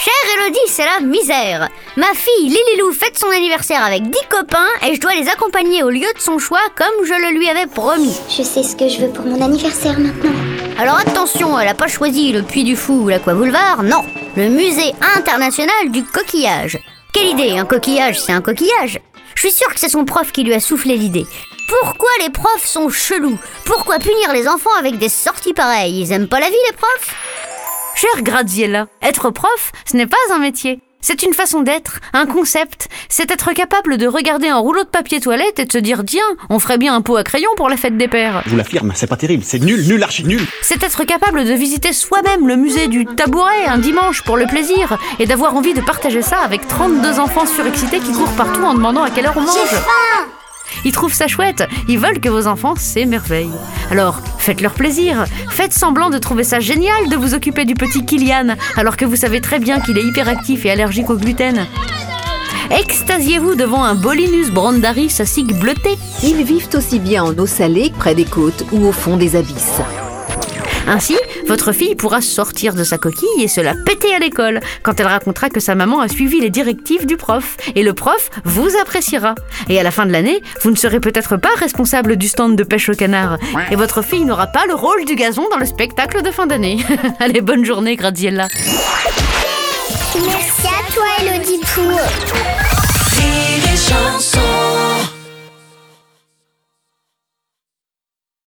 Chère Elodie, c'est la misère. Ma fille Lililou fête son anniversaire avec 10 copains et je dois les accompagner au lieu de son choix comme je le lui avais promis. Je sais ce que je veux pour mon anniversaire maintenant. Alors attention, elle a pas choisi le Puy du Fou ou l'Aqua Boulevard, non. Le musée international du coquillage. Quelle idée, un coquillage, c'est un coquillage. Je suis sûre que c'est son prof qui lui a soufflé l'idée. Pourquoi les profs sont chelous? Pourquoi punir les enfants avec des sorties pareilles? Ils aiment pas la vie les profs? Cher Graziella, être prof, ce n'est pas un métier. C'est une façon d'être, un concept. C'est être capable de regarder un rouleau de papier toilette et de se dire tiens, on ferait bien un pot à crayon pour la fête des pères. Je vous l'affirme, c'est pas terrible, c'est nul, nul, archi nul. C'est être capable de visiter soi-même le musée du tabouret un dimanche pour le plaisir et d'avoir envie de partager ça avec 32 enfants surexcités qui courent partout en demandant à quelle heure on mange. Ils trouvent ça chouette, ils veulent que vos enfants s'émerveillent. Alors, faites-leur plaisir, faites semblant de trouver ça génial de vous occuper du petit Kylian, alors que vous savez très bien qu'il est hyperactif et allergique au gluten. Extasiez-vous devant un Bolinus brandaris à cigues bleutées. Ils vivent aussi bien en eau salée près des côtes ou au fond des abysses. Ainsi, votre fille pourra sortir de sa coquille et se la péter à l'école quand elle racontera que sa maman a suivi les directives du prof. Et le prof vous appréciera. Et à la fin de l'année, vous ne serez peut-être pas responsable du stand de pêche au canard. Et votre fille n'aura pas le rôle du gazon dans le spectacle de fin d'année. Allez, bonne journée, Graziella. Merci à